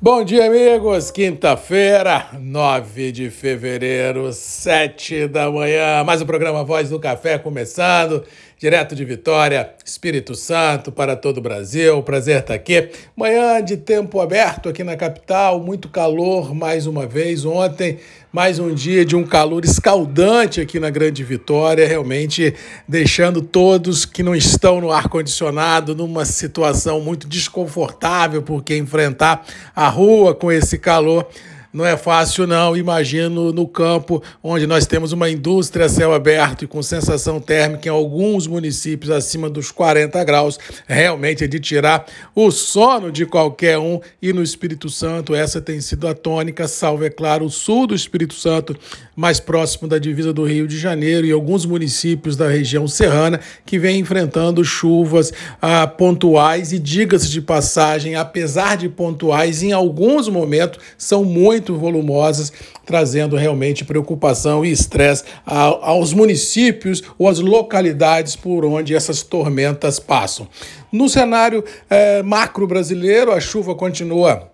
Bom dia, amigos. Quinta-feira, 9 de fevereiro, 7 da manhã. Mais um programa Voz do Café começando, direto de Vitória, Espírito Santo, para todo o Brasil. Prazer estar aqui. Manhã de tempo aberto aqui na capital, muito calor mais uma vez. Ontem mais um dia de um calor escaldante aqui na Grande Vitória, realmente deixando todos que não estão no ar-condicionado numa situação muito desconfortável, porque enfrentar a rua com esse calor não é fácil, não. Imagino no campo, onde nós temos uma indústria céu aberto e com sensação térmica em alguns municípios acima dos 40 graus, realmente é de tirar o sono de qualquer um. E no Espírito Santo, essa tem sido a tônica, salvo, é claro, o sul do Espírito Santo, mais próximo da divisa do Rio de Janeiro e alguns municípios da região serrana que vem enfrentando chuvas ah, pontuais e, diga-se de passagem, apesar de pontuais, em alguns momentos são muito muito volumosas, trazendo realmente preocupação e estresse aos municípios ou às localidades por onde essas tormentas passam. No cenário é, macro brasileiro, a chuva continua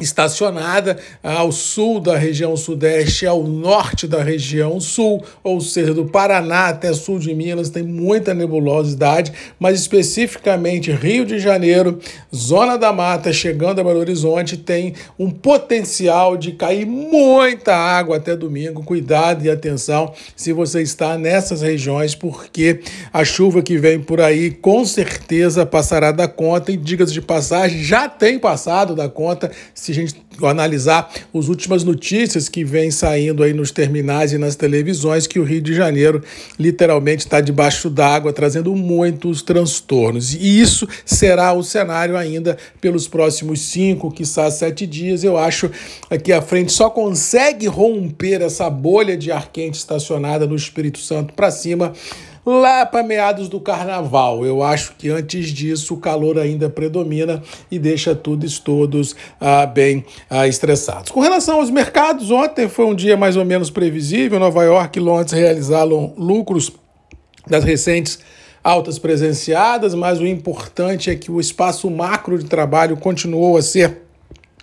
estacionada ao sul da região sudeste, ao norte da região sul, ou seja, do Paraná até sul de Minas, tem muita nebulosidade, mas especificamente Rio de Janeiro, Zona da Mata, chegando a Belo Horizonte, tem um potencial de cair muita água até domingo. Cuidado e atenção se você está nessas regiões, porque a chuva que vem por aí com certeza passará da conta, e diga-se de passagem, já tem passado da conta se a gente analisar as últimas notícias que vêm saindo aí nos terminais e nas televisões, que o Rio de Janeiro literalmente está debaixo d'água, trazendo muitos transtornos. E isso será o cenário ainda pelos próximos cinco, quiçá sete dias. Eu acho que a frente só consegue romper essa bolha de ar quente estacionada no Espírito Santo para cima lá para meados do carnaval. Eu acho que antes disso o calor ainda predomina e deixa todos todos ah, bem ah, estressados. Com relação aos mercados, ontem foi um dia mais ou menos previsível. Nova York e Londres realizaram lucros das recentes altas presenciadas, mas o importante é que o espaço macro de trabalho continuou a ser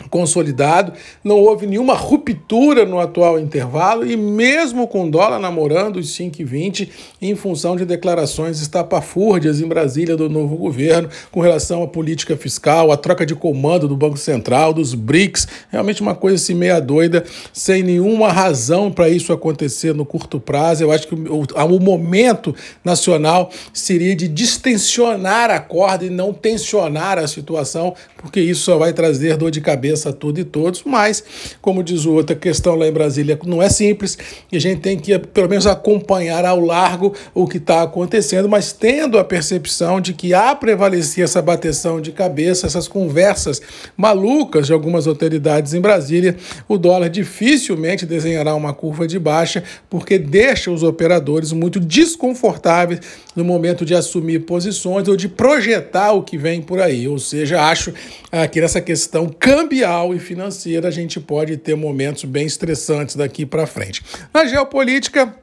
consolidado, não houve nenhuma ruptura no atual intervalo e mesmo com dólar namorando os 5,20 em função de declarações estapafúrdias em Brasília do novo governo com relação à política fiscal, à troca de comando do Banco Central, dos BRICS, realmente uma coisa assim meia doida, sem nenhuma razão para isso acontecer no curto prazo. Eu acho que o, o momento nacional seria de distensionar a corda e não tensionar a situação, porque isso só vai trazer dor de cabeça cabeça a tudo e todos, mas, como diz o outro, a questão lá em Brasília não é simples e a gente tem que, pelo menos, acompanhar ao largo o que está acontecendo, mas tendo a percepção de que há prevalecer essa bateção de cabeça, essas conversas malucas de algumas autoridades em Brasília, o dólar dificilmente desenhará uma curva de baixa, porque deixa os operadores muito desconfortáveis no momento de assumir posições ou de projetar o que vem por aí. Ou seja, acho ah, que nessa questão cambial social e financeira, a gente pode ter momentos bem estressantes daqui para frente. Na geopolítica,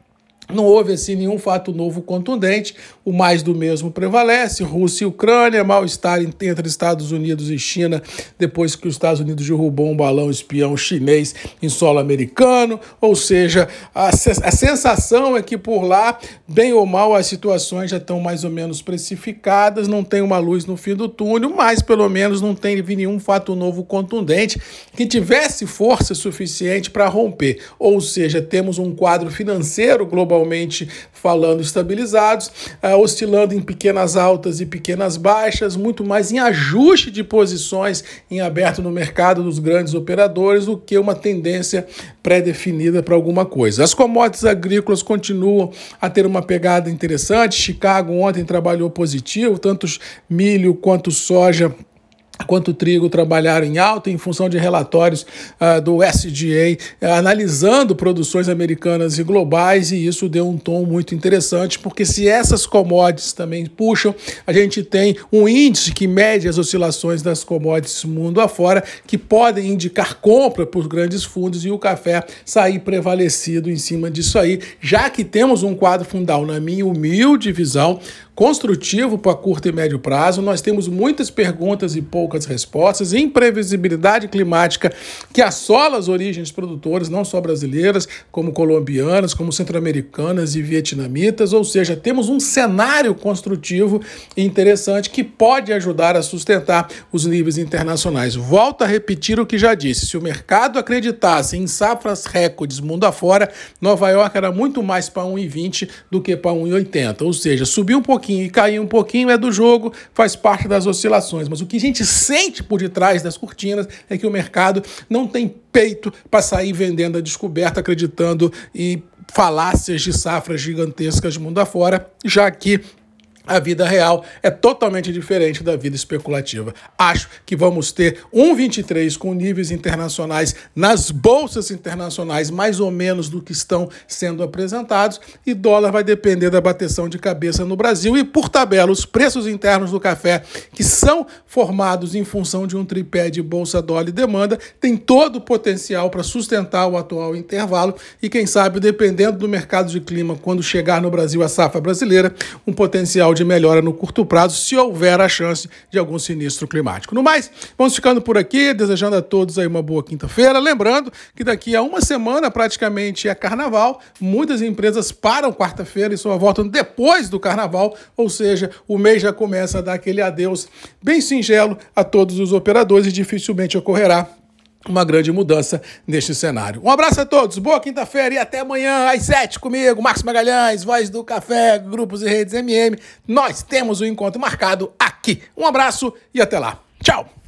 não houve assim nenhum fato novo contundente, o mais do mesmo prevalece. Rússia e Ucrânia, mal-estar entre Estados Unidos e China depois que os Estados Unidos derrubou um balão espião chinês em solo americano. Ou seja, a, a sensação é que por lá, bem ou mal, as situações já estão mais ou menos precificadas, não tem uma luz no fim do túnel, mas pelo menos não tem nenhum fato novo contundente que tivesse força suficiente para romper. Ou seja, temos um quadro financeiro global globalmente falando estabilizados, uh, oscilando em pequenas altas e pequenas baixas, muito mais em ajuste de posições em aberto no mercado dos grandes operadores do que uma tendência pré-definida para alguma coisa. As commodities agrícolas continuam a ter uma pegada interessante. Chicago ontem trabalhou positivo, tanto milho quanto soja quanto o trigo trabalharam em alta em função de relatórios uh, do SDA uh, analisando produções americanas e globais e isso deu um tom muito interessante porque se essas commodities também puxam, a gente tem um índice que mede as oscilações das commodities mundo afora que podem indicar compra por grandes fundos e o café sair prevalecido em cima disso aí, já que temos um quadro fundal na minha humilde visão construtivo para curto e médio prazo, nós temos muitas perguntas e poucas respostas, imprevisibilidade climática que assola as origens produtoras, não só brasileiras, como colombianas, como centro-americanas e vietnamitas, ou seja, temos um cenário construtivo interessante que pode ajudar a sustentar os níveis internacionais. Volto a repetir o que já disse: se o mercado acreditasse em safras recordes mundo afora, Nova York era muito mais para 1,20 do que para 1,80. Ou seja, subir um pouquinho e cair um pouquinho é do jogo, faz parte das oscilações. Mas o que a gente sente por detrás das cortinas é que o mercado não tem peito para sair vendendo a descoberta, acreditando em falácias de safras gigantescas mundo afora, já que a vida real é totalmente diferente da vida especulativa. Acho que vamos ter 1,23 com níveis internacionais nas bolsas internacionais, mais ou menos do que estão sendo apresentados, e dólar vai depender da bateção de cabeça no Brasil. E, por tabela, os preços internos do café, que são formados em função de um tripé de bolsa, dólar e demanda, tem todo o potencial para sustentar o atual intervalo. E, quem sabe, dependendo do mercado de clima, quando chegar no Brasil a safra brasileira, um potencial de melhora no curto prazo, se houver a chance de algum sinistro climático. No mais, vamos ficando por aqui, desejando a todos aí uma boa quinta-feira. Lembrando que daqui a uma semana praticamente é carnaval, muitas empresas param quarta-feira e só voltam depois do carnaval, ou seja, o mês já começa a dar aquele adeus bem singelo a todos os operadores e dificilmente ocorrerá uma grande mudança neste cenário. Um abraço a todos, boa quinta-feira e até amanhã às sete comigo, Marcos Magalhães, Voz do Café, Grupos e Redes MM. Nós temos o um encontro marcado aqui. Um abraço e até lá. Tchau!